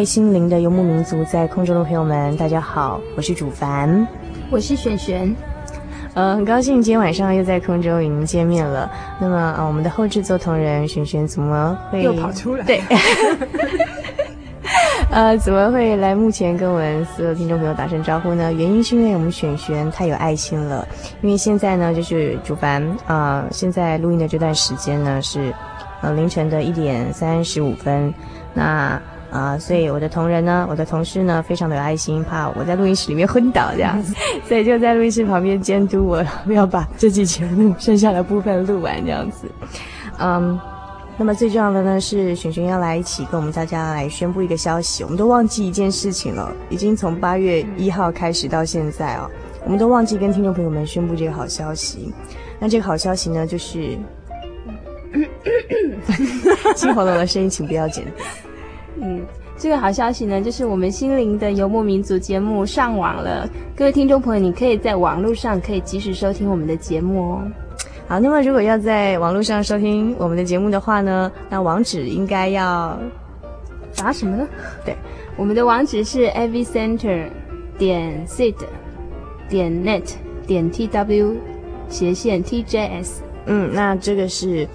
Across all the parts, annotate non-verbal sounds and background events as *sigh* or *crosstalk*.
位心灵的游牧民族，在空中的朋友们，大家好，我是主凡，我是璇璇，呃，很高兴今天晚上又在空中与您见面了。那么，呃，我们的后制作同仁璇璇怎么会又跑出来？对，*laughs* 呃，怎么会来目前跟我们所有听众朋友打声招呼呢？原因是因为我们璇璇太有爱心了。因为现在呢，就是主凡啊，呃，现在录音的这段时间呢是呃凌晨的一点三十五分，那。啊，所以我的同仁呢，我的同事呢，非常的有爱心，怕我在录音室里面昏倒这样子，*laughs* 所以就在录音室旁边监督我，要把这期节目剩下的部分录完这样子。嗯，那么最重要的呢是璇璇要来一起跟我们大家来宣布一个消息，我们都忘记一件事情了，已经从八月一号开始到现在哦，我们都忘记跟听众朋友们宣布这个好消息。那这个好消息呢，就是，*coughs* 清喉咙的声音请不要剪。嗯，这个好消息呢，就是我们心灵的游牧民族节目上网了。各位听众朋友，你可以在网络上可以及时收听我们的节目哦。好，那么如果要在网络上收听我们的节目的话呢，那网址应该要打什么呢？对，我们的网址是 avcenter 点 sid 点 net 点 tw 斜线 tjs。嗯，那这个是。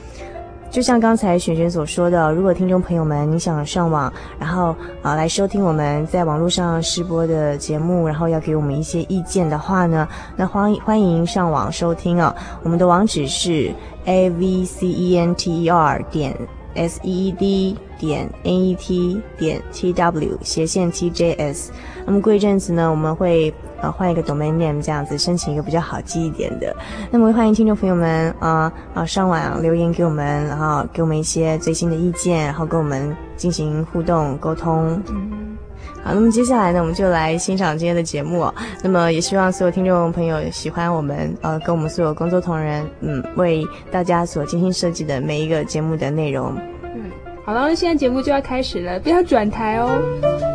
就像刚才璇璇所说的，如果听众朋友们你想上网，然后啊来收听我们在网络上试播的节目，然后要给我们一些意见的话呢，那欢迎欢迎上网收听哦。我们的网址是 a v c e n t e r 点 s e e d 点 n e t 点 t w 斜线 t j s。那么过一阵子呢，我们会。呃，换一个 domain name 这样子，申请一个比较好记一点的。那么欢迎听众朋友们啊啊上网留言给我们，然后给我们一些最新的意见，然后跟我们进行互动沟通。嗯，好，那么接下来呢，我们就来欣赏今天的节目哦。那么也希望所有听众朋友喜欢我们呃，跟我们所有工作同仁嗯，为大家所精心设计的每一个节目的内容。嗯，好了，现在节目就要开始了，不要转台哦。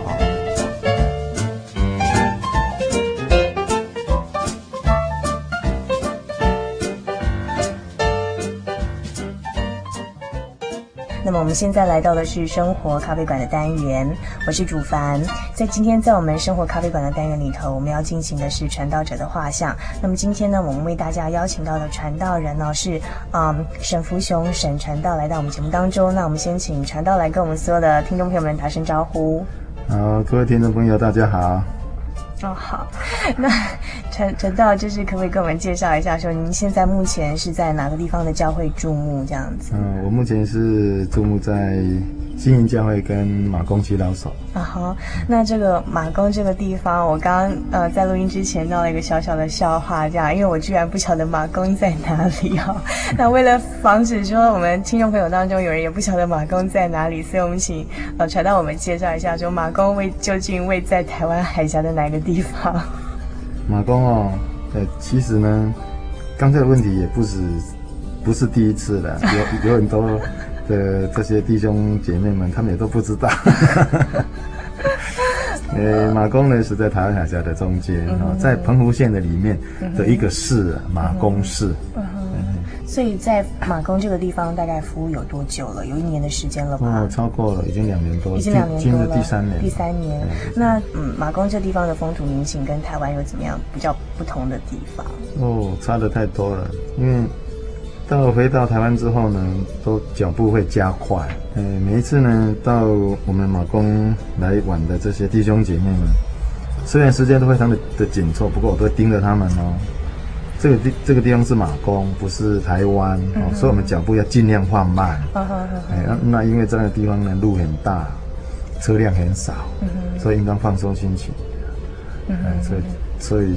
们现在来到的是生活咖啡馆的单元，我是主凡。在今天在我们生活咖啡馆的单元里头，我们要进行的是传道者的画像。那么今天呢，我们为大家邀请到的传道人呢是嗯沈福雄沈传道来到我们节目当中。那我们先请传道来跟我们所有的听众朋友们打声招呼。好，各位听众朋友，大家好。哦，好，*laughs* 那传传道，就是可不可以跟我们介绍一下，说您现在目前是在哪个地方的教会注目这样子？嗯，我目前是注目在新营教会跟马公祈祷所。啊哈，那这个马公这个地方，我刚刚呃在录音之前闹了一个小小的笑话，这样，因为我居然不晓得马公在哪里哈。*laughs* 那为了防止说我们听众朋友当中有人也不晓得马公在哪里，所以我们请呃传道我们介绍一下，说马公位究竟位在台湾海峡的哪个地方？马公哦，呃，其实呢，刚才的问题也不是不是第一次了，有有很多的这些弟兄姐妹们，他们也都不知道。*laughs* 呃，马公呢是在台湾海峡的中间啊、嗯，在澎湖县的里面的一个市，嗯、马公市。嗯所以在马公这个地方大概服务有多久了？有一年的时间了吧？哦，超过了，已经两年多了，已经两年多了，第三年。第三年。那嗯，马公这地方的风土民情跟台湾有怎么样比较不同的地方？哦，差的太多了。因为到回到台湾之后呢，都脚步会加快。嗯，每一次呢，到我们马公来玩的这些弟兄姐妹们，虽然时间都非常的的紧凑，不过我都会盯着他们哦。这个地这个地方是马公，不是台湾，嗯、哦，所以我们脚步要尽量放慢。嗯嗯哎，那那因为这样的地方呢，路很大，车辆很少，嗯、所以应当放松心情。嗯，哎、所以所以，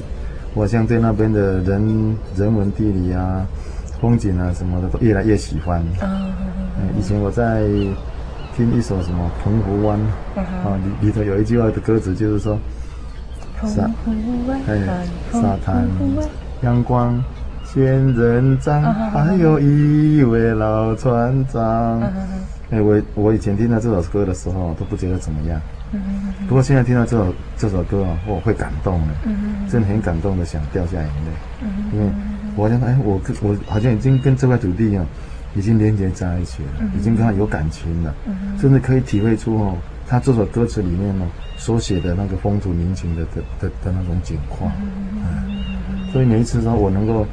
我像对那边的人人文地理啊、风景啊什么的，都越来越喜欢。嗯，哎、以前我在听一首什么《澎湖湾》，嗯，啊里里头有一句话的歌词就是说，沙，哎，沙滩。阳光仙人掌，还有一位老船长。哎，我我以前听到这首歌的时候都不觉得怎么样，不过现在听到这首这首歌啊，我会感动的，真的很感动的，想掉下眼泪。因为我想，哎，我我好像已经跟这块土地啊，已经连接在一起了，已经跟他有感情了，甚至可以体会出哦，他这首歌词里面呢所写的那个风土民情的的的的那种景况。所以每一次说，我能够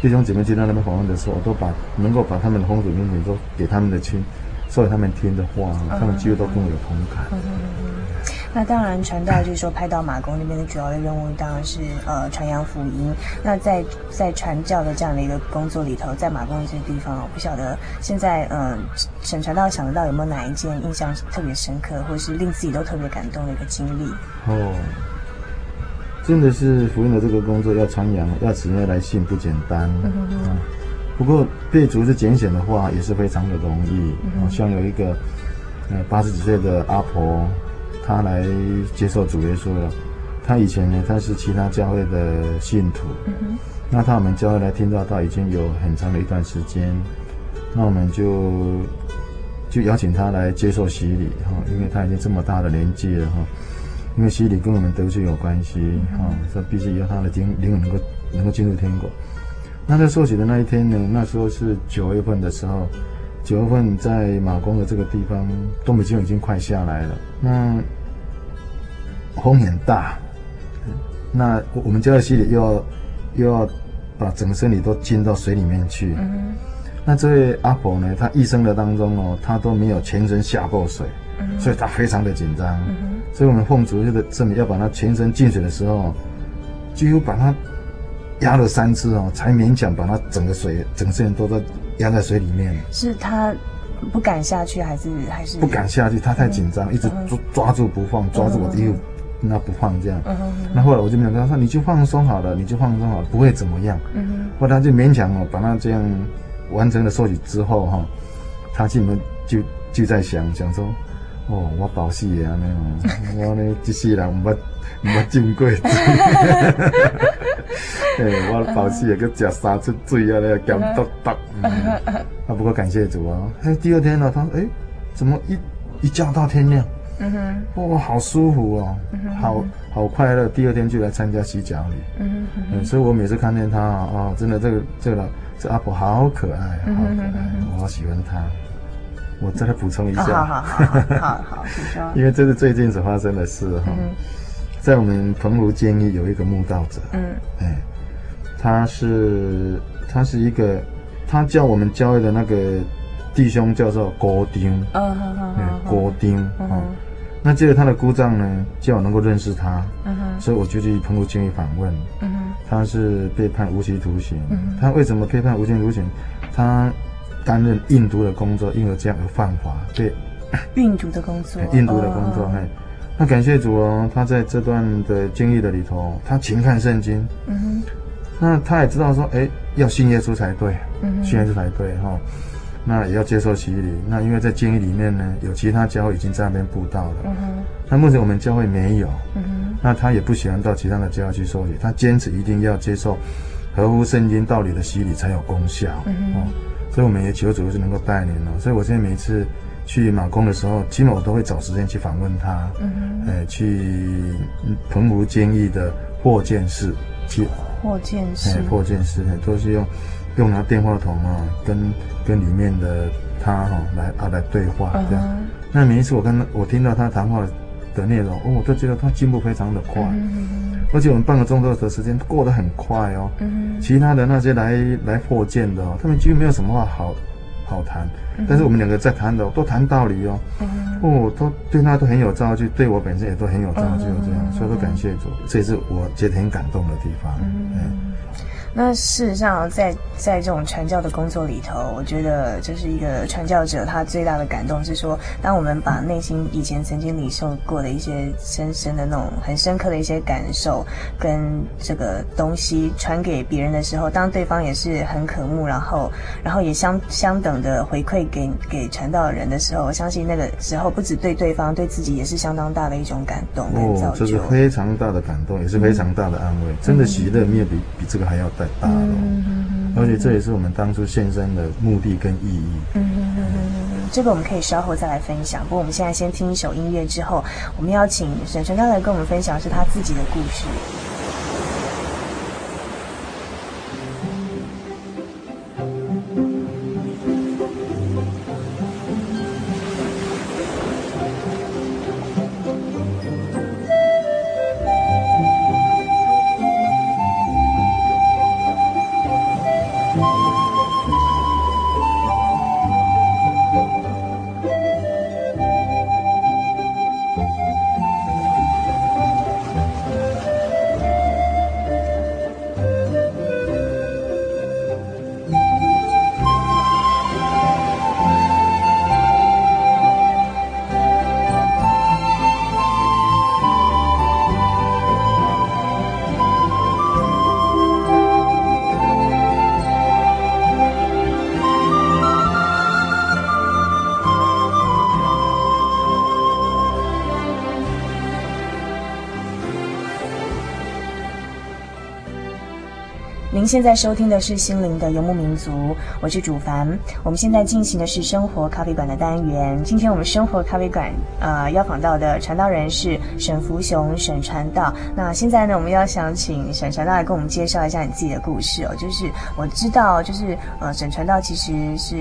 弟兄姐妹去到那边访问的时候，我都把能够把他们的风土民情都给他们的亲，说给他们听的话，他们几乎都跟我有同感。嗯嗯嗯嗯、那当然，传道就是说，派到马公那边的主要的任务当然是呃传扬福音。那在在传教的这样的一个工作里头，在马公这些地方，我不晓得现在嗯，沈传道想得到有没有哪一件印象特别深刻，或是令自己都特别感动的一个经历？哦。真的是福音的这个工作要传扬，要使人来信不简单。不过被主是拣选的话，也是非常的容易。像有一个呃八十几岁的阿婆，她来接受主耶稣了。她以前呢，她是其他教会的信徒。嗯。那她我们教会来听到，她已经有很长的一段时间。那我们就就邀请她来接受洗礼哈，因为她已经这么大的年纪了哈。因为洗礼跟我们得救有关系，哈、嗯，所以必须要他的灵灵魂能够能够进入天国。那在受洗的那一天呢？那时候是九月份的时候，九月份在马公的这个地方，东北季风已经快下来了。那风很大，那我们教的洗礼又要又要把整个身体都浸到水里面去。嗯、那这位阿婆呢，她一生的当中哦，她都没有全身下过水。所以她非常的紧张，嗯，所以我们奉主日的圣名要把他全身进水的时候，几乎把他压了三次哦，才勉强把他整个水整个人都在压在水里面。是他不敢下去，还是还是不敢下去？他太紧张，嗯，一直抓抓住不放，抓住我的衣服，嗯，那不放这样。嗯，那后来我就勉强跟他说：“你就放松好了，你就放松好了，不会怎么样。”嗯，后来他就勉强哦，把他这样完成了受洗之后哈，他进门就就在想想说。哦，我保死的安尼哦，我呢一世人唔捌唔捌浸过水，*laughs* 哎，我保死的，佮食三出水啊，咧咸笃笃。啊，不过感谢主啊，哎，第二天呢，他说，哎，怎么一一觉到天亮？嗯哼，哇，好舒服哦，好好快乐。第二天就来参加洗脚礼。嗯嗯，所以我每次看见他啊，真的这个这个老这阿婆好可爱，好可爱，我好喜欢他。我再来补充一下，好好好好好，*laughs* 因为这是最近所发生的事哈、嗯，在我们澎湖监狱有一个慕道者，嗯，哎，他是他是一个，他叫我们教会的那个弟兄叫做郭丁，嗯嗯嗯，郭丁，嗯，那这个他的姑丈呢，叫我能够认识他，嗯哼，所以我就去澎湖监狱访问，嗯哼，他是被判无期徒刑。他为什么被判无期徒刑？他担任印度的工作，因为这样而犯法，被运毒的工作，运毒的工作。嘿，那感谢主哦，他在这段的经历的里头，他勤看圣经。嗯哼，那他也知道说，哎，要信耶稣才对，嗯，信耶稣才对哈。那也要接受洗礼。那因为在监狱里面呢，有其他教会已经在那边布道了。嗯哼。那目前我们教会没有。嗯哼。那他也不喜欢到其他的教会去受洗，他坚持一定要接受合乎圣经道理的洗礼才有功效。嗯哼。哦，所以我们也求主是能够带领哦。所以我现在每一次去马公的时候，基本我都会找时间去访问他。嗯哼。哎，去澎湖监狱的霍建士去。霍建士。哎，霍建士都是用。用拿电话筒啊，跟跟里面的他哈、啊、来啊来对话这样。Uh. 那每一次我跟他，我听到他谈话的内容，哦，我都觉得他进步非常的快。Uh. 而且我们半个钟头的时间过得很快哦。Uh. 其他的那些来来破剑的哦，他们几乎没有什么话好好谈。Uh. 但是我们两个在谈的都谈道理哦。Uh. 哦，都对他都很有造就，对我本身也都很有造就，这样，uh. 所以说感谢主，这也是我觉得很感动的地方。Uh. 嗯那事实上，在在这种传教的工作里头，我觉得就是一个传教者，他最大的感动是说，当我们把内心以前曾经领受过的一些深深的那种很深刻的一些感受，跟这个东西传给别人的时候，当对方也是很渴慕，然后然后也相相等的回馈给给传道人的时候，我相信那个时候不止对对方，对自己也是相当大的一种感动跟造就。哦，这是非常大的感动，也是非常大的安慰，嗯、真的喜乐没有比比这个还要大。而且这也是我们当初献身的目的跟意义。嗯嗯嗯嗯，这个我们可以稍后再来分享。不过我们现在先听一首音乐，之后我们邀请沈晨刚来跟我们分享是他自己的故事。您现在收听的是心灵的游牧民族，我是主凡。我们现在进行的是生活咖啡馆的单元。今天我们生活咖啡馆呃邀访到的传道人是沈福雄沈传道。那现在呢，我们要想请沈传道来跟我们介绍一下你自己的故事哦。就是我知道，就是呃沈传道其实是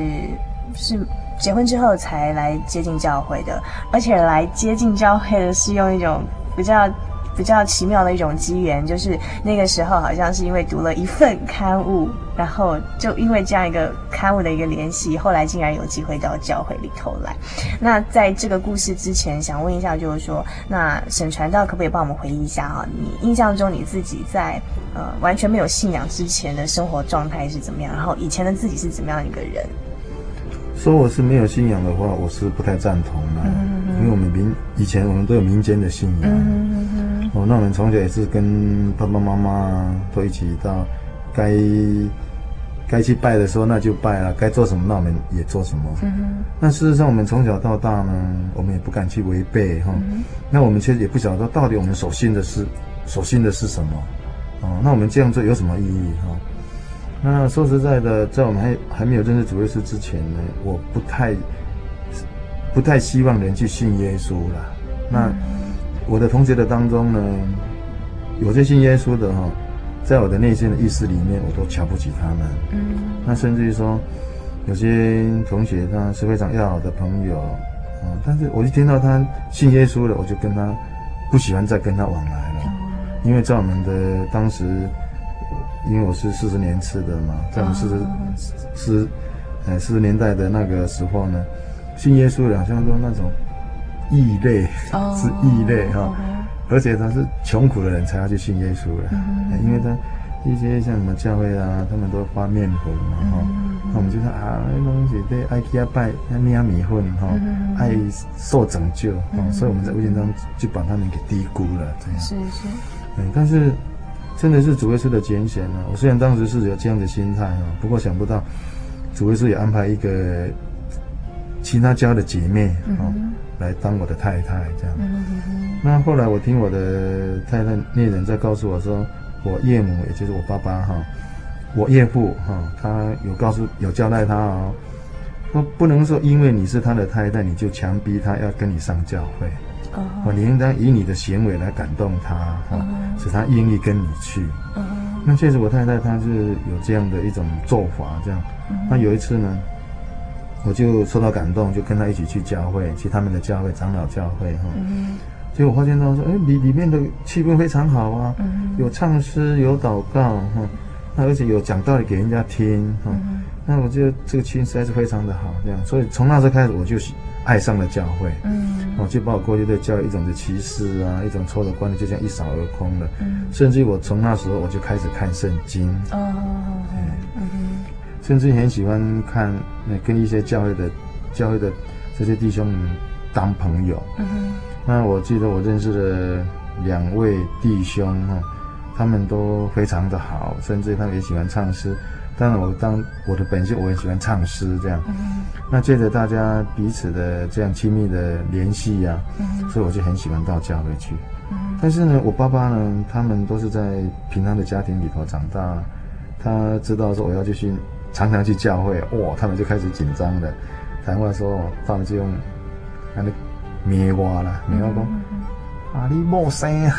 是结婚之后才来接近教会的，而且来接近教会的是用一种比较。比较奇妙的一种机缘，就是那个时候好像是因为读了一份刊物，然后就因为这样一个刊物的一个联系，后来竟然有机会到教会里头来。那在这个故事之前，想问一下，就是说，那沈传道可不可以帮我们回忆一下哈？你印象中你自己在呃完全没有信仰之前的生活状态是怎么样？然后以前的自己是怎么样一个人？说我是没有信仰的话，我是不太赞同的，因为我们民以前我们都有民间的信仰。哦，那我们从小也是跟爸爸妈妈都一起到该该去拜的时候，那就拜了；该做什么，那我们也做什么。嗯哼。那事实上，我们从小到大呢，我们也不敢去违背哈。嗯、那我们其实也不晓得到底我们所信的是所信的是什么。哦，那我们这样做有什么意义哈？那说实在的，在我们还还没有认识主耶稣之前呢，我不太不太希望人去信耶稣了。那。嗯我的同学的当中呢，有些信耶稣的哈，在我的内心的意识里面，我都瞧不起他们。嗯，那甚至于说，有些同学他是非常要好的朋友，啊，但是我一听到他信耶稣了，我就跟他不喜欢再跟他往来了，因为在我们的当时，因为我是四十年次的嘛，在我们四十四，呃四十年代的那个时候呢，信耶稣的好像说那种。异类是异类哈，而且他是穷苦的人才要去信耶稣的，因为他一些像什么教会啊，他们都发面粉嘛哈，那我们就说啊，那东西对爱去拜那捏米粉哈，爱受拯救啊，所以我们在无形中就把他们给低估了，这样。是是，嗯，但是真的是主耶稣的拣选啊！我虽然当时是有这样的心态啊，不过想不到主耶稣也安排一个其他家的姐妹啊来当我的太太这样。那后来我听我的太太恋人在告诉我说。我岳母，也就是我爸爸哈，我岳父哈，他有告诉有交代他哦，说不能说因为你是他的太太，你就强逼他要跟你上教会哦，你应当以你的行为来感动他哈，使他愿意跟你去。那确实我太太她是有这样的一种做法，这样。那有一次呢，我就受到感动，就跟他一起去教会，去他们的教会长老教会哈。结果发现到说，哎，里里面的气氛非常好啊，有唱诗，有祷告，哈，那而且有讲道理给人家听，哈，那我觉得这个气氛实在是非常的好，这样，所以从那时候开始，我就爱上了教会，嗯，我就把我过去对教会一种的歧视啊，一种错的观念，就这样一扫而空了，嗯，甚至于我从那时候我就开始看圣经，哦，嗯，甚至很喜欢看那跟一些教会的教会的这些弟兄们当朋友，嗯。那我记得我认识的两位弟兄哈，他们都非常的好，甚至他们也喜欢唱诗。当然，我当我的本性我也喜欢唱诗这样。那借着大家彼此的这样亲密的联系呀，所以我就很喜欢到教会去。但是呢，我爸爸呢，他们都是在平常的家庭里头长大，他知道说我要继续常常去教会，哇，他们就开始紧张了。谈话说，他们就用那。骂我啦，骂我讲啊，你莫生啊，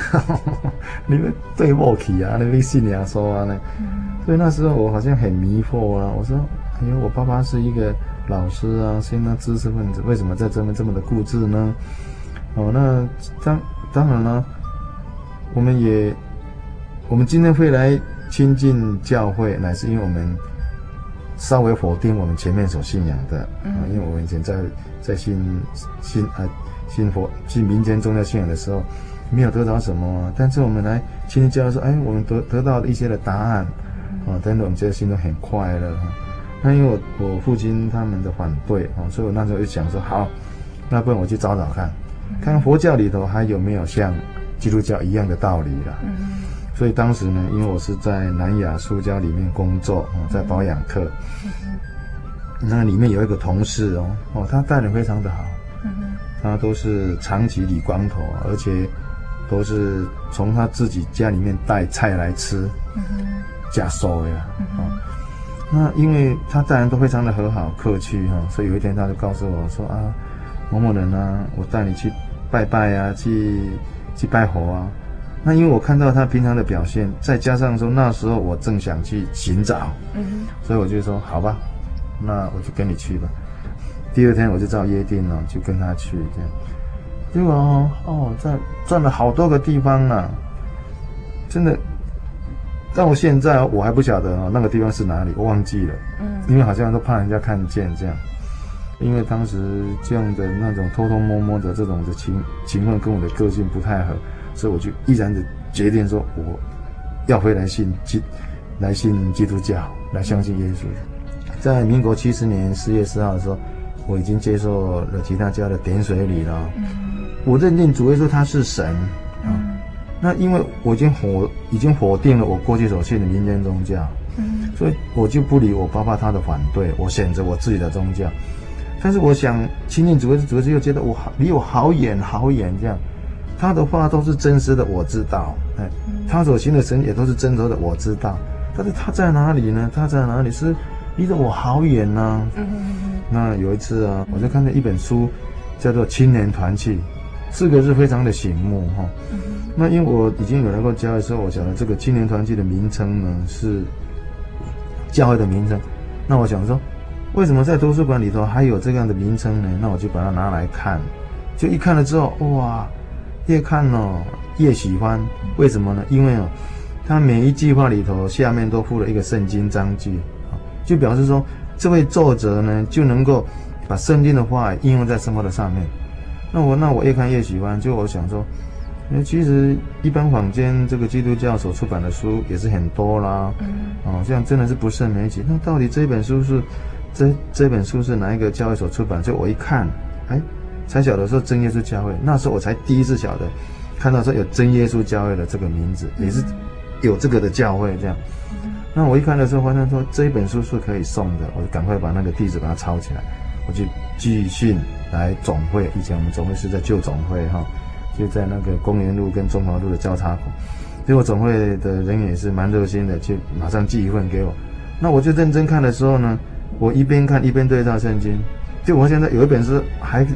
*laughs* 你们对不起啊，你们信耶稣啊呢？所以那时候我好像很迷惑啊。我说，因为，我爸爸是一个老师啊，是那知识分子，为什么在这边这么的固执呢？哦，那当当然了，我们也，我们今天会来亲近教会，乃是因为我们稍微否定我们前面所信仰的啊，因为我们以前在在信信啊。信佛、信民间宗教信仰的时候，没有得到什么，但是我们来亲近教会说，哎，我们得得到一些的答案，啊，真的我们觉得心中很快乐。那因为我我父亲他们的反对啊，所以我那时候就想说，好，那不然我去找找看，看看佛教里头还有没有像基督教一样的道理了。所以当时呢，因为我是在南亚书家里面工作啊，在保养课，那里面有一个同事哦，哦，他待人非常的好。他都是长期理光头，而且都是从他自己家里面带菜来吃，加收呀。那因为他待人都非常的和好客气哈，所以有一天他就告诉我说啊，某某人啊，我带你去拜拜啊，去去拜佛啊。那因为我看到他平常的表现，再加上说那时候我正想去寻找，所以我就说好吧，那我就跟你去吧。第二天我就照约定了，就跟他去这样。结果哦，哦，在转了好多个地方呢，真的。到我现在我还不晓得哦，那个地方是哪里，我忘记了。嗯。因为好像都怕人家看见这样，因为当时这样的那种偷偷摸摸的这种的情情况跟我的个性不太合，所以我就毅然的决定说，我要回来信基，来信基督教，来相信耶稣。在民国七十年四月四号的时候。我已经接受了其他家的点水礼了，我认定主耶稣他是神啊。那因为我已经否已经否定了我过去所信的民间宗教，所以我就不理我爸爸他的反对，我选择我自己的宗教。但是我想亲近主耶稣，主耶稣又觉得我好离我好远好远这样，他的话都是真实的，我知道，哎，他所行的神也都是真实的，我知道。但是他在哪里呢？他在哪里是？离着我好远呢、啊。嗯嗯嗯。那有一次啊，我就看见一本书，叫做《青年团契》，四个字非常的醒目哈。嗯。那因为我已经有来过教会的时候，我晓得这个青年团契的名称呢是教会的名称。那我想说，为什么在图书馆里头还有这样的名称呢？那我就把它拿来看，就一看了之后，哇，越看哦越喜欢。为什么呢？因为哦，它每一句话里头下面都附了一个圣经章句。就表示说，这位作者呢就能够把圣经的话应用在生活的上面。那我那我越看越喜欢，就我想说，那其实一般坊间这个基督教所出版的书也是很多啦，嗯，哦，这样真的是不胜枚举。那到底这本书是这这本书是哪一个教会所出版？所以我一看，哎，才晓得说真耶稣教会。那时候我才第一次晓得，看到说有真耶稣教会的这个名字，也是有这个的教会这样。那我一看的时候，发现说这一本书是可以送的，我就赶快把那个地址把它抄起来，我就寄信来总会。以前我们总会是在旧总会哈。就在那个公园路跟中华路的交叉口，结果总会的人也是蛮热心的，就马上寄一份给我。那我就认真看的时候呢，我一边看一边对照圣经。就我现在有一本是还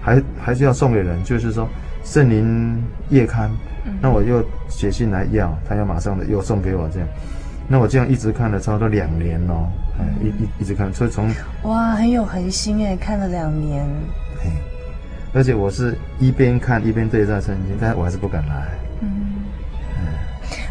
还还是要送给人，就是说圣灵夜刊。那我又写信来要，他要马上的又送给我这样。那我这样一直看了差不多两年哦，一一一直看，所以从哇很有恒心哎，看了两年。而且我是一边看一边对照圣经，但是我还是不敢来。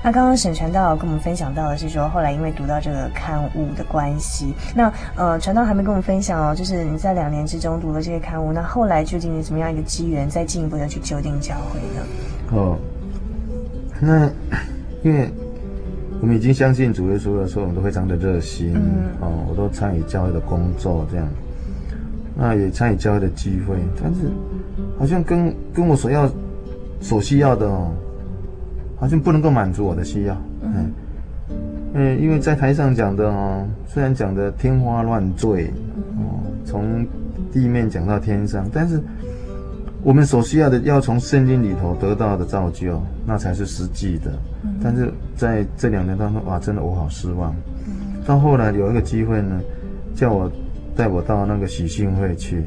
那刚刚沈传道跟我们分享到的是说，后来因为读到这个刊物的关系，那呃，传道还没跟我们分享哦，就是你在两年之中读了这些刊物，那后来究竟是什么样一个机缘，再进一步的去修订教会呢？哦，那因为我们已经相信主耶稣的时候，我们都非常的热心，嗯，哦，我都参与教会的工作这样。那也参与教会的机会，但是好像跟跟我所要、所需要的哦，好像不能够满足我的需要。嗯，嗯，因为在台上讲的哦，虽然讲的天花乱坠哦，从地面讲到天上，但是我们所需要的要从圣经里头得到的造就，那才是实际的。但是在这两年当中，哇，真的我好失望。到后来有一个机会呢，叫我。带我到那个喜信会去，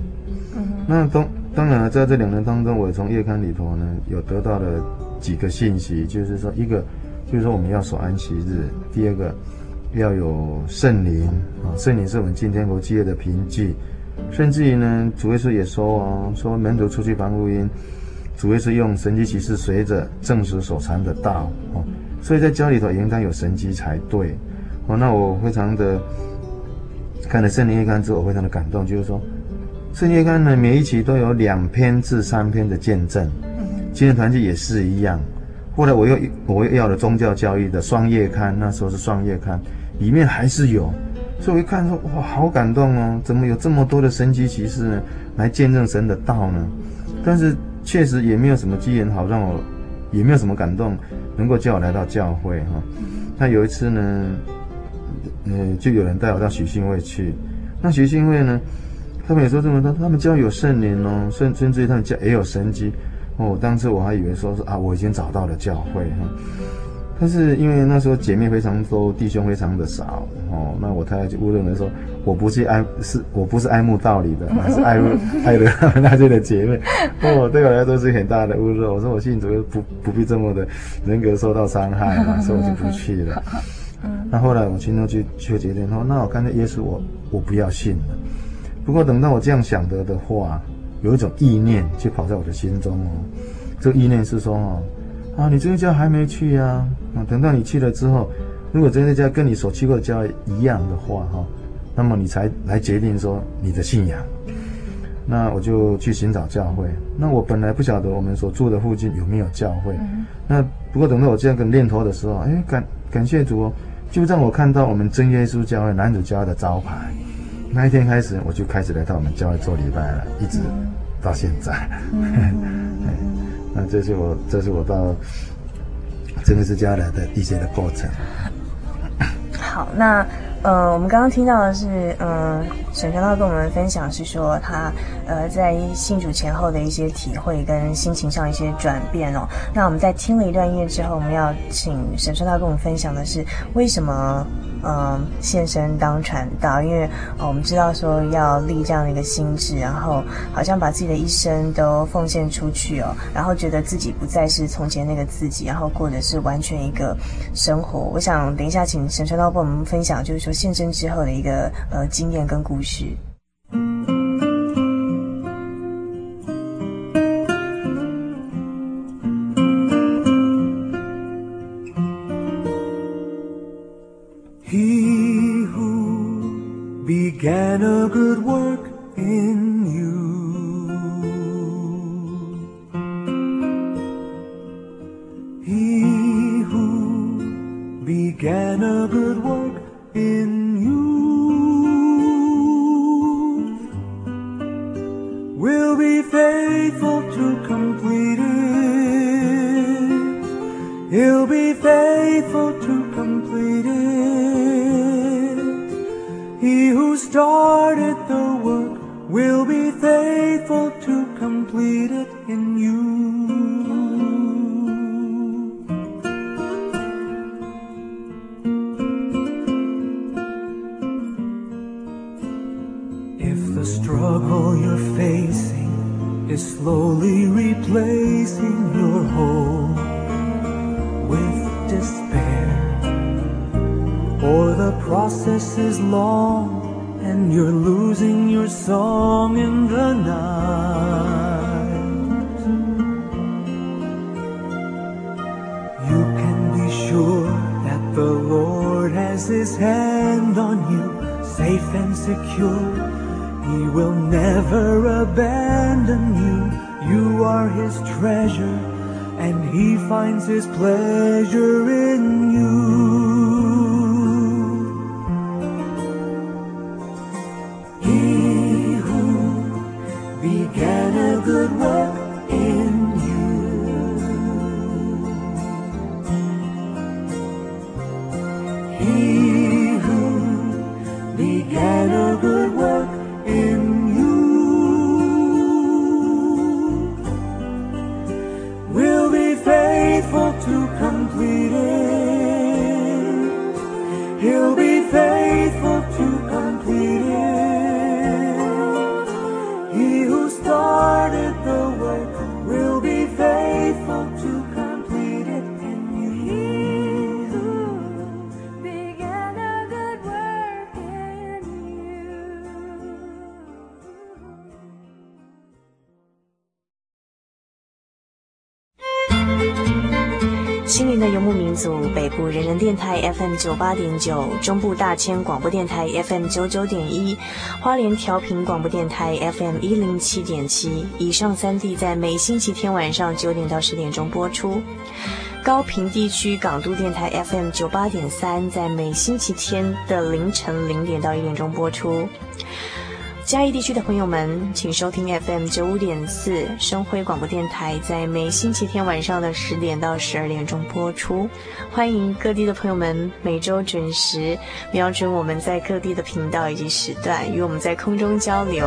那当当然了，在这两年当中，我也从月刊里头呢有得到了几个信息，就是说一个就是说我们要守安息日，第二个要有圣灵啊，圣灵是我们进天国基业的凭据，甚至于呢，主耶稣也说哦，说门徒出去传福音，主耶稣用神迹奇事随着证实所传的道哦，所以在教里头应当有神迹才对哦，那我非常的。看了《圣灵月刊》之后，我非常的感动，就是说，《圣灵月刊》呢，每一期都有两篇至三篇的见证。青年团契也是一样。后来我又我又要了宗教教育的双月刊，那时候是双月刊，里面还是有。所以我一看说，哇，好感动哦！怎么有这么多的神奇奇事呢？来见证神的道呢？但是确实也没有什么机缘好让我，也没有什么感动，能够叫我来到教会哈。那有一次呢。嗯，就有人带我到许信会去。那许信会呢，他们也说这么多，他们教有圣灵哦，甚甚至于他们教也有神迹哦。当时我还以为说是啊，我已经找到了教会哈。但是因为那时候姐妹非常多，弟兄非常的少哦，那我太太就误认为说我不是爱是，我不是爱慕道理的，*laughs* 而是爱慕爱的他们 *laughs* 那些的姐妹哦，对我来说是很大的误认。我说我信主不不必这么的人格受到伤害嘛，*laughs* 所以我就不去了。那后来我心中就就决定说，那我看到耶稣我，我我不要信了。不过等到我这样想得的话，有一种意念就跑在我的心中哦。这个意念是说哦，啊，你这个家还没去呀？啊，等到你去了之后，如果这个家跟你所去过的家一样的话哈，那么你才来决定说你的信仰。那我就去寻找教会。那我本来不晓得我们所住的附近有没有教会。那不过等到我这样跟念头的时候，哎，感感谢主哦。就让我看到我们真耶稣教会男主教会的招牌，那一天开始，我就开始来到我们教会做礼拜了，一直到现在。*laughs* 那这是我，这是我到真耶稣教会来的一些的过程。*coughs* 好，那。呃，我们刚刚听到的是，呃，沈传道跟我们分享是说他，呃，在信主前后的一些体会跟心情上一些转变哦。那我们在听了一段音乐之后，我们要请沈传道跟我们分享的是为什么。嗯，现身当传道，因为哦，我们知道说要立这样的一个心智，然后好像把自己的一生都奉献出去哦，然后觉得自己不再是从前那个自己，然后过的是完全一个生活。我想等一下请沈传道帮我们分享，就是说现身之后的一个呃经验跟故事。Song in the night, you can be sure that the Lord has His hand on you, safe and secure. He will never abandon you. You are His treasure, and He finds His pleasure in you. 的游牧民族，北部人人电台 FM 九八点九，中部大千广播电台 FM 九九点一，花莲调频广播电台 FM 一零七点七。以上三地在每星期天晚上九点到十点钟播出。高屏地区港都电台 FM 九八点三，在每星期天的凌晨零点到一点钟播出。嘉义地区的朋友们，请收听 FM 九五点四生辉广播电台，在每星期天晚上的十点到十二点钟播出。欢迎各地的朋友们每周准时瞄准我们在各地的频道以及时段，与我们在空中交流。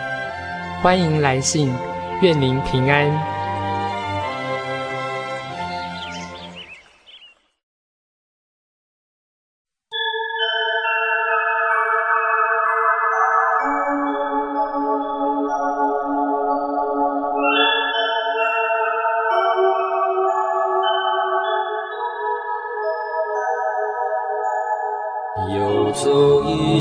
欢迎来信，愿您平安。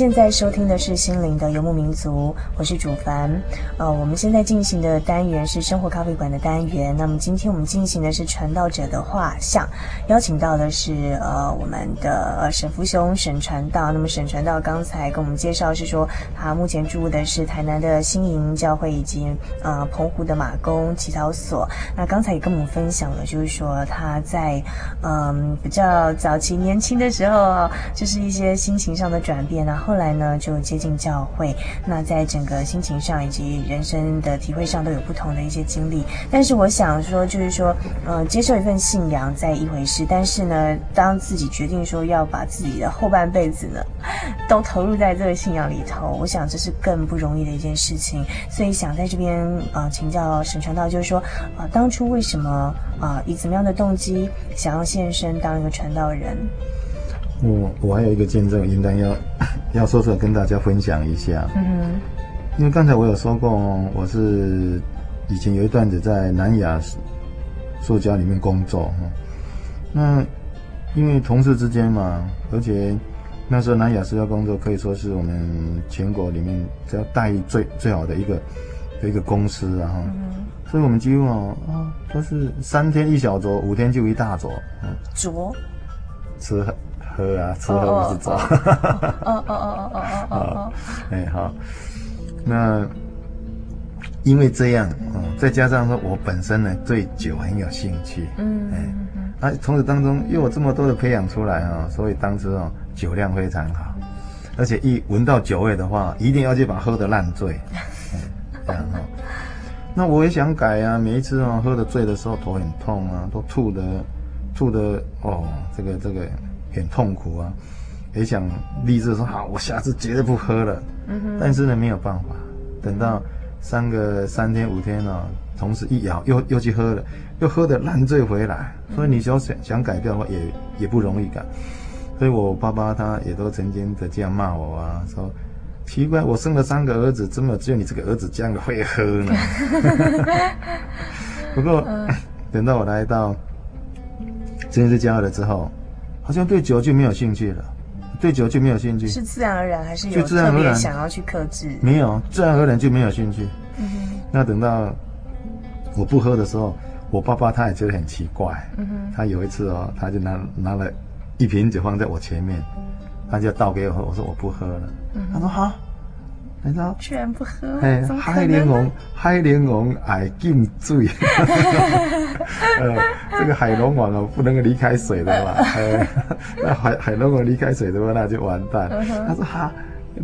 现在收听的是《心灵的游牧民族》，我是主凡。呃，我们现在进行的单元是生活咖啡馆的单元。那么今天我们进行的是传道者的画像，邀请到的是呃我们的呃沈福雄沈传道。那么沈传道刚才跟我们介绍是说，他目前住的是台南的新营教会以及呃澎湖的马公祈祷所。那刚才也跟我们分享了，就是说他在嗯、比较早期年轻的时候，就是一些心情上的转变。啊后来呢，就接近教会。那在整个心情上以及人生的体会上，都有不同的一些经历。但是我想说，就是说，呃，接受一份信仰在一回事。但是呢，当自己决定说要把自己的后半辈子呢，*laughs* 都投入在这个信仰里头，我想这是更不容易的一件事情。所以想在这边啊、呃，请教沈传道，就是说，啊、当初为什么啊、以怎么样的动机想要献身当一个传道人？我我还有一个见证，应当要 *laughs* 要说出来跟大家分享一下。嗯哼，因为刚才我有说过，我是以前有一段子在南亚塑胶里面工作。那因为同事之间嘛，而且那时候南亚塑胶工作可以说是我们全国里面只要待遇最最好的一个的一个公司啊。嗯，所以我们几乎啊都是三天一小桌，五天就一大桌。嗯，桌吃。喝啊，吃喝不是走。哦哦哦哦哦哦哦。*laughs* 哎，好。那因为这样，嗯，再加上说我本身呢对酒很有兴趣，嗯，哎，啊，从此当中又有这么多的培养出来啊，所以当时哦酒量非常好，而且一闻到酒味的话，一定要去把喝得烂醉，*laughs* 这样哈。那我也想改啊，每一次哦喝的醉的时候头很痛啊，都吐的吐的哦，这个这个。很痛苦啊，也想立志说好，我下次绝对不喝了。嗯哼。但是呢，没有办法，等到三个三天五天呢，同时一咬又又去喝了，又喝的烂醉回来。所以你想想想改变的话，也也不容易改。所以我爸爸他也都曾经的这样骂我啊，说奇怪，我生了三个儿子，怎么只有你这个儿子这样会喝呢？*laughs* 不过等到我来到真耶稣教会了之后。好像对酒就没有兴趣了，对酒就没有兴趣，是自然而然还是有特别想要去克制？没有，自然而然就没有兴趣。嗯哼。那等到我不喝的时候，我爸爸他也觉得很奇怪。嗯哼。他有一次哦，他就拿拿了一瓶酒放在我前面，他就倒给我喝。我说我不喝了。嗯。他说好。你知道？居然不喝？哎，海莲王，海莲王爱敬醉。*laughs* 呃，这个海龙王哦，不能够离开水的嘛。*laughs* 呃，那海海龙王离开水的话，那就完蛋。他说哈，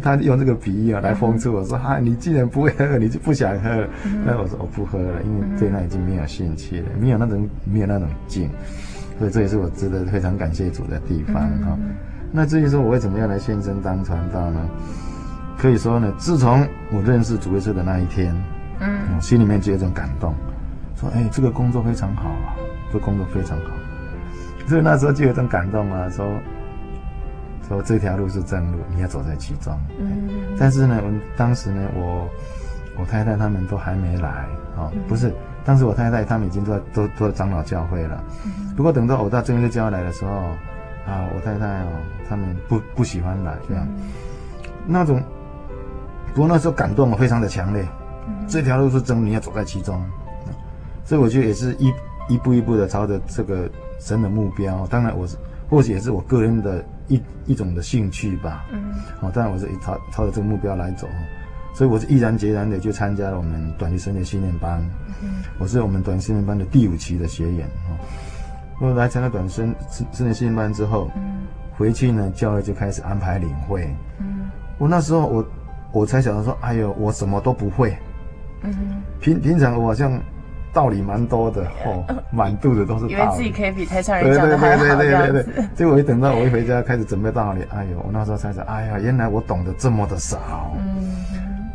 他用这个比喻啊来讽刺我说哈，你既然不会喝，你就不想喝。那我说我不喝了，因为对那已经没有兴趣了，没有那种没有那种劲。所以这也是我值得非常感谢主的地方哈。那至于说我为什么要来献身当传道呢？可以说呢，自从我认识主耶稣的那一天，嗯，我心里面就有一种感动，说，哎，这个工作非常好啊，这个工作非常好，所以那时候就有一种感动啊，说，说这条路是正路，你要走在其中。嗯，但是呢，我当时呢，我我太太他们都还没来，哦，不是，当时我太太他们已经都在都都在长老教会了，不过等到我到正耶稣教会来的时候，啊，我太太哦，他们不不喜欢来，这样，那种。不过那时候感动非常的强烈，这条路是真，你要走在其中，所以我觉得也是一一步一步的朝着这个神的目标。当然我是，或许也是我个人的一一种的兴趣吧。嗯，好，当然我是朝朝着这个目标来走，所以我是毅然决然的就参加了我们短期生的训练班。嗯，我是我们短期训练班的第五期的学员。哦，我来参加短期神学训练班之后，回去呢，教会就开始安排领会。嗯，我那时候我。我才想到说，哎呦，我什么都不会。嗯，平平常我好像道理蛮多的，哦，满肚子都是道理。以为自己可以比台上人讲的还好。对对对对对对。结果一等到我一回家开始准备道理，哎呦，我那时候才想，哎呀，原来我懂得这么的少。嗯。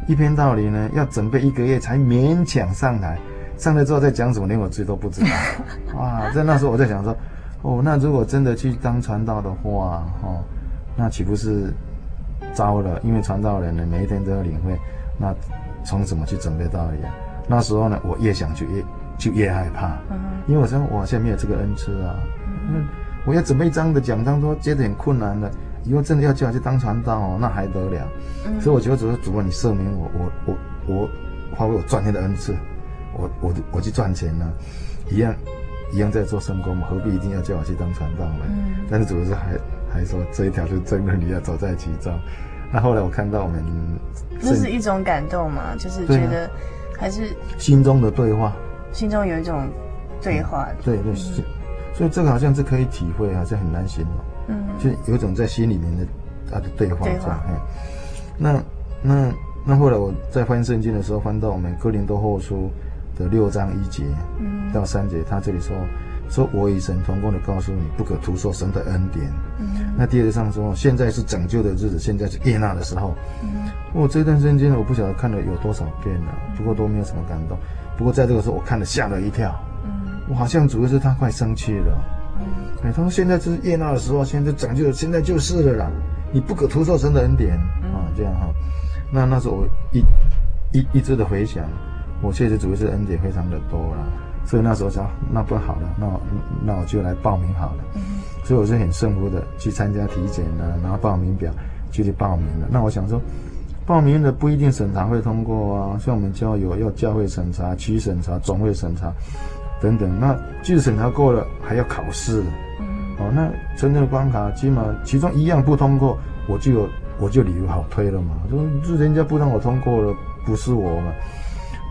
一篇道理呢，要准备一个月才勉强上台，上来之后再讲什么，连我自己都不知道。*laughs* 哇，在那时候我在想说，哦，那如果真的去当传道的话，哦，那岂不是？糟了，因为传道人呢，每一天都要领会，那从怎么去准备道理啊？那时候呢，我越想去越就越害怕，因为我说我现在没有这个恩赐啊，嗯，我要准备一张的讲章，说觉得很困难的，以后真的要叫我去当传道哦，那还得了？嗯、所以我觉得主说主啊，你赦免我，我我我发挥我赚钱的恩赐，我我我去赚钱呢、啊，一样一样在做圣工嘛，何必一定要叫我去当传道呢？嗯、但是主是还还说这一条是真的，你要走在其中。那后来我看到我们，这是一种感动嘛，就是觉得还是心中的对话，心中有一种对话，嗯、对对，是、嗯，所以这个好像是可以体会，好像很难形容，嗯，就有一种在心里面的他的对话这样，对话那那那后来我在翻圣经的时候，翻到我们哥林多后书的六章一节到三节，他这里说。说我与神同工的告诉你，不可徒受神的恩典。嗯、那第二个上说，现在是拯救的日子，现在是悦纳的时候。嗯，我这段圣经我不晓得看了有多少遍了，不过都没有什么感动。不过在这个时候，我看了吓了一跳。嗯，我好像主要是他快生气了。嗯，哎，他说现在是悦纳的时候，现在拯救的，现在就是了啦。你不可徒受神的恩典、嗯、啊，这样哈。那那时候我一一一直的回想，我确实主要是恩典非常的多了。所以那时候说，那不好了，那我那我就来报名好了。嗯、所以我是很顺服的去参加体检了，然后报名表就去报名了。那我想说，报名的不一定审查会通过啊，像我们教友要教会审查、区审查、总会审查等等。那即使审查过了，还要考试。嗯、哦，那真正的关卡起码其中一样不通过，我就有我就理由好推了嘛。就是人家不让我通过了，不是我嘛。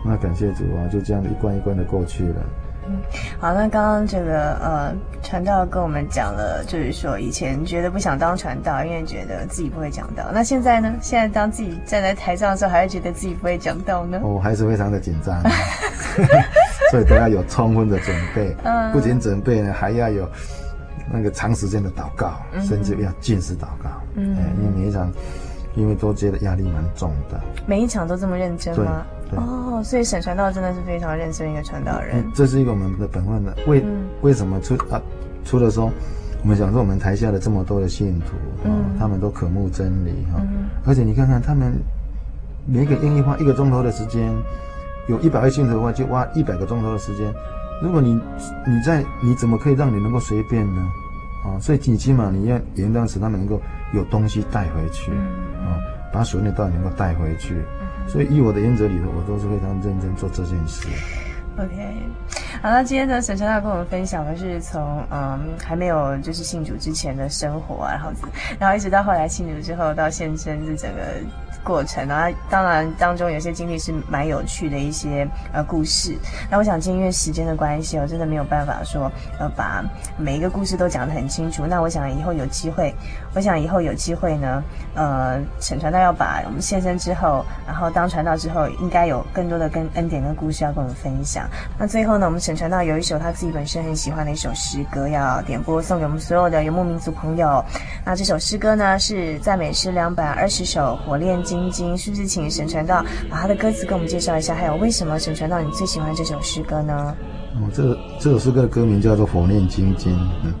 那感谢主啊，就这样一关一关的过去了。嗯，好，那刚刚这个呃传道跟我们讲了，就是说以前觉得不想当传道，因为觉得自己不会讲道。那现在呢？现在当自己站在台上的时候，还是觉得自己不会讲道呢？我、*laughs* 哦、还是非常的紧张，*laughs* 所以都要有充分的准备。嗯，不仅准备呢，还要有那个长时间的祷告，嗯、甚至要禁食祷告。嗯，因为每一场，因为都觉得压力蛮重的。每一场都这么认真吗？哦，所以沈传道真的是非常认真一个传道人。这是一个我们的本分的。为、嗯、为什么出啊？除了说，我们讲说我们台下的这么多的信徒，啊、哦，他们都渴慕真理哈。哦嗯、而且你看看他们，每一个愿意花一个钟头的时间，有一百位信徒的话，就花一百个钟头的时间。如果你你在你怎么可以让你能够随便呢？啊、哦，所以你起码你要严当使他们能够有东西带回去，啊、把所有的道理能够带回去。所以，以我的原则里头，我都是非常认真做这件事。OK，好，那今天呢，沈传道跟我们分享的是从嗯还没有就是信主之前的生活啊，然后然后一直到后来信主之后到现身这整个。过程啊，当然当中有些经历是蛮有趣的一些呃故事。那我想，今天因为时间的关系，我真的没有办法说呃把每一个故事都讲得很清楚。那我想以后有机会，我想以后有机会呢，呃，沈传道要把我们献身之后，然后当传道之后，应该有更多的跟恩典跟故事要跟我们分享。那最后呢，我们沈传道有一首他自己本身很喜欢的一首诗歌要点播送给我们所有的游牧民族朋友。那这首诗歌呢是赞美诗两百二十首火炼金经，是不是请沈传道把他的歌词跟我们介绍一下？还有为什么沈传道你最喜欢这首诗歌呢？哦，这这首诗歌的歌名叫做《火炼金经》。嗯，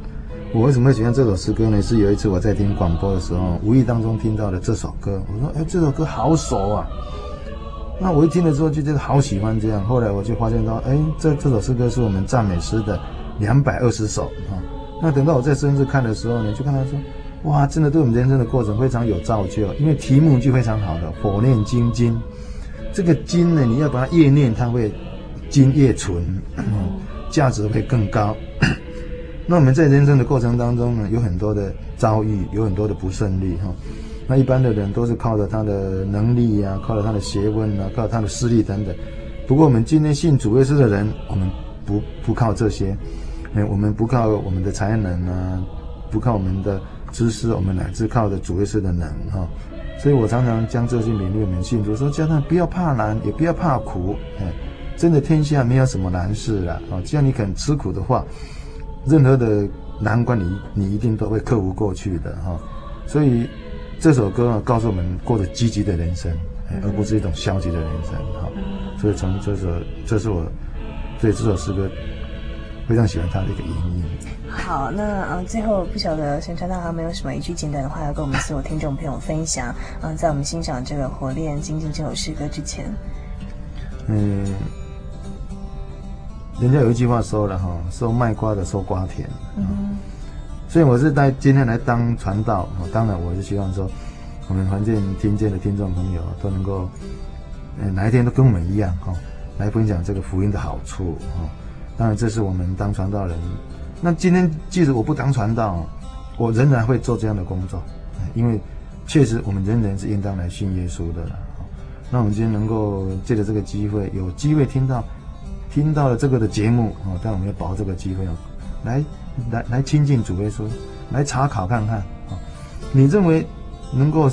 我为什么会喜欢这首诗歌呢？是有一次我在听广播的时候，无意当中听到了这首歌。我说：“哎，这首歌好熟啊！”那我一听了之后就觉得好喜欢这样。后来我就发现到，哎，这这首诗歌是我们赞美诗的两百二十首啊。那等到我在深圳看的时候呢，就看他说。哇，真的对我们人生的过程非常有造就，因为题目就非常好的“火炼金经”。这个“经”呢，你要把它越念，它会经越纯，*coughs* 价值会更高。*coughs* 那我们在人生的过程当中呢，有很多的遭遇，有很多的不顺利哈。那一般的人都是靠着他的能力呀，靠着他的学问啊，靠他的实力等等。不过我们今天信主耶稣的人，我们不不靠这些，哎，我们不靠我们的才能啊，不靠我们的。知识，我们乃至靠着主耶稣的能哈，所以我常常将这些勉励我们信徒说：叫他不要怕难，也不要怕苦，哎，真的天下没有什么难事了啊！只要你肯吃苦的话，任何的难关你你一定都会克服过去的哈。所以这首歌呢，告诉我们过着积极的人生，而不是一种消极的人生哈。所以从这首，这是我对这首诗歌非常喜欢它的一个原因。好，那呃，最后不晓得沈传道还有没有什么一句简短的话要跟我们所有听众朋友分享？嗯、呃，在我们欣赏这个《火炼金经》这首诗歌之前，嗯，人家有一句话说了哈，收卖瓜的收瓜田，嗯，所以我是在今天来当传道，当然我是希望说，我们环境听见的听众朋友都能够，呃，哪一天都跟我们一样哈，来分享这个福音的好处哈。当然这是我们当传道人。那今天即使我不当传道，我仍然会做这样的工作，因为确实我们人人是应当来信耶稣的。那我们今天能够借着这个机会，有机会听到，听到了这个的节目啊，但我们要把握这个机会来。来来亲近主耶稣，来查考看看啊！你认为能够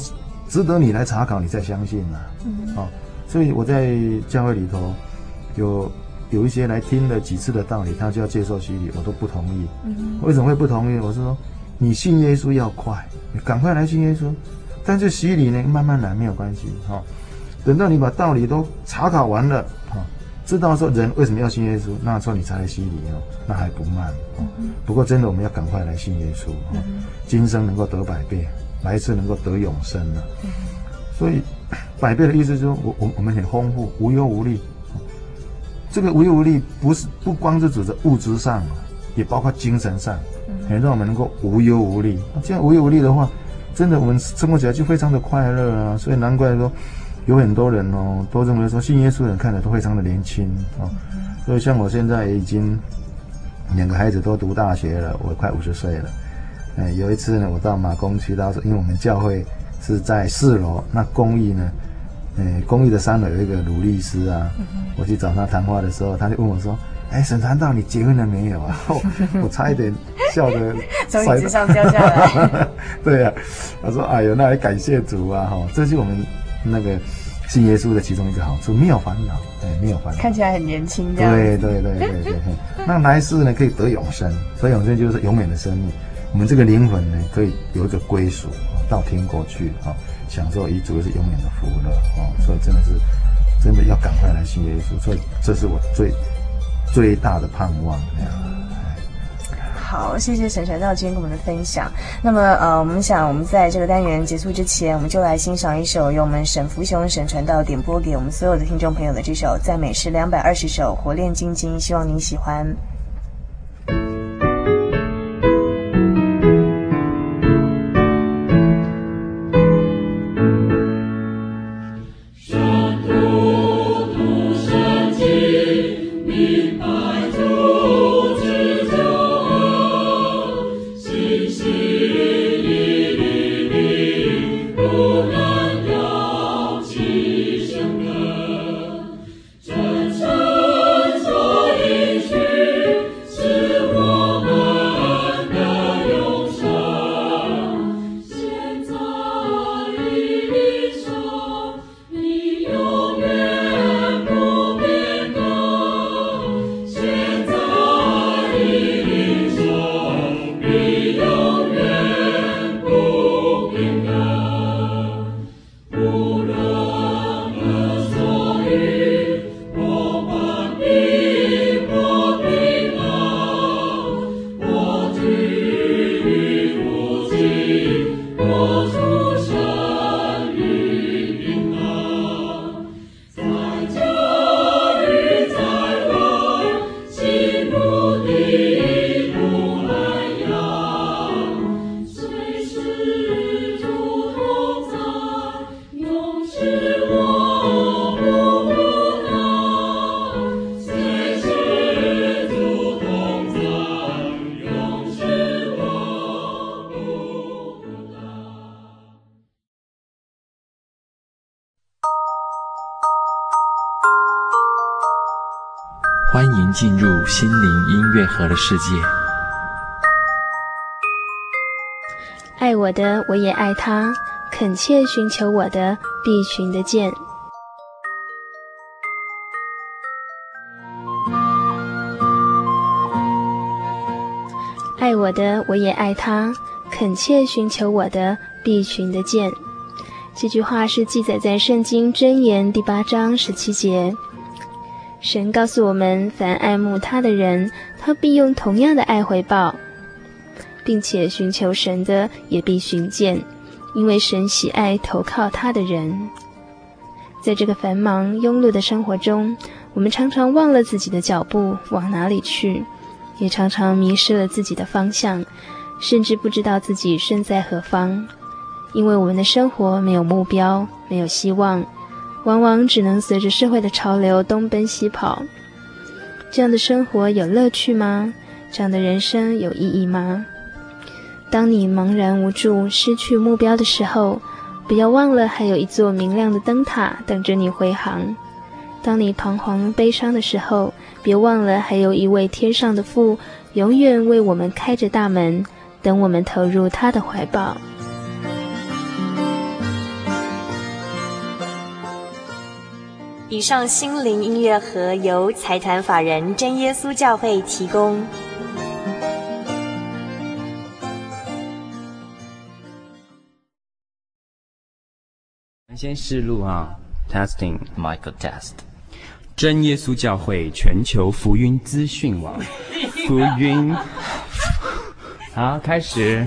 值得你来查考，你再相信呐啊，嗯哦！所以我在教会里头有有一些来听了几次的道理，他就要接受洗礼，我都不同意。嗯，为什么会不同意？我是说，你信耶稣要快，你赶快来信耶稣。但是洗礼呢，慢慢来没有关系哈，哦。等到你把道理都查考完了。知道说人为什么要信耶稣，那时候你才来洗礼哦，那还不慢哦。不过真的我们要赶快来信耶稣哦，今生能够得百倍，来世能够得永生了。所以百倍的意思就是说我我我们很丰富，无忧无虑。这个无忧无虑不是不光是指着物质上，也包括精神上，很让我们能够无忧无虑。这样无忧无虑的话，真的我们生活起来就非常的快乐啊。所以难怪说。有很多人哦，都认为说信耶稣的人看着都非常的年轻哦，所以像我现在已经两个孩子都读大学了，我快五十岁了。哎，有一次呢，我到马公区，他说，因为我们教会是在四楼，那公寓呢，哎，公寓的三楼有一个鲁律师啊，我去找他谈话的时候，他就问我说：“哎，沈传道，你结婚了没有啊？” *laughs* 我差一点笑得从椅子上掉下来。*laughs* 对呀、啊，他说：“哎呦，那还感谢主啊！哈，这是我们。”那个信耶稣的其中一个好处，没有烦恼，哎，没有烦恼，看起来很年轻，对对对对对对。那来世呢，可以得永生，所以永生就是永远的生命。我们这个灵魂呢，可以有一个归属，到天国去啊，享受遗嘱是永远的福乐啊。所以真的是，真的要赶快来信耶稣，所以这是我最最大的盼望。好，谢谢沈传道今天跟我们的分享。那么，呃，我们想，我们在这个单元结束之前，我们就来欣赏一首由我们沈福雄沈传道点播给我们所有的听众朋友的这首赞美诗两百二十首，活炼精经，希望您喜欢。灵音乐盒的世界。爱我的，我也爱他；恳切寻求我的，必寻得见。爱我的，我也爱他；恳切寻求我的，必寻得见。这句话是记载在《圣经箴言》第八章十七节。神告诉我们，凡爱慕他的人，他必用同样的爱回报，并且寻求神的也必寻见，因为神喜爱投靠他的人。在这个繁忙庸碌的生活中，我们常常忘了自己的脚步往哪里去，也常常迷失了自己的方向，甚至不知道自己身在何方，因为我们的生活没有目标，没有希望，往往只能随着社会的潮流东奔西跑。这样的生活有乐趣吗？这样的人生有意义吗？当你茫然无助、失去目标的时候，不要忘了还有一座明亮的灯塔等着你回航。当你彷徨悲伤的时候，别忘了还有一位天上的父，永远为我们开着大门，等我们投入他的怀抱。以上心灵音乐盒由财团法人真耶稣教会提供。先试录啊，testing Michael test。真耶稣教会全球福音资讯网，福音。好，开始。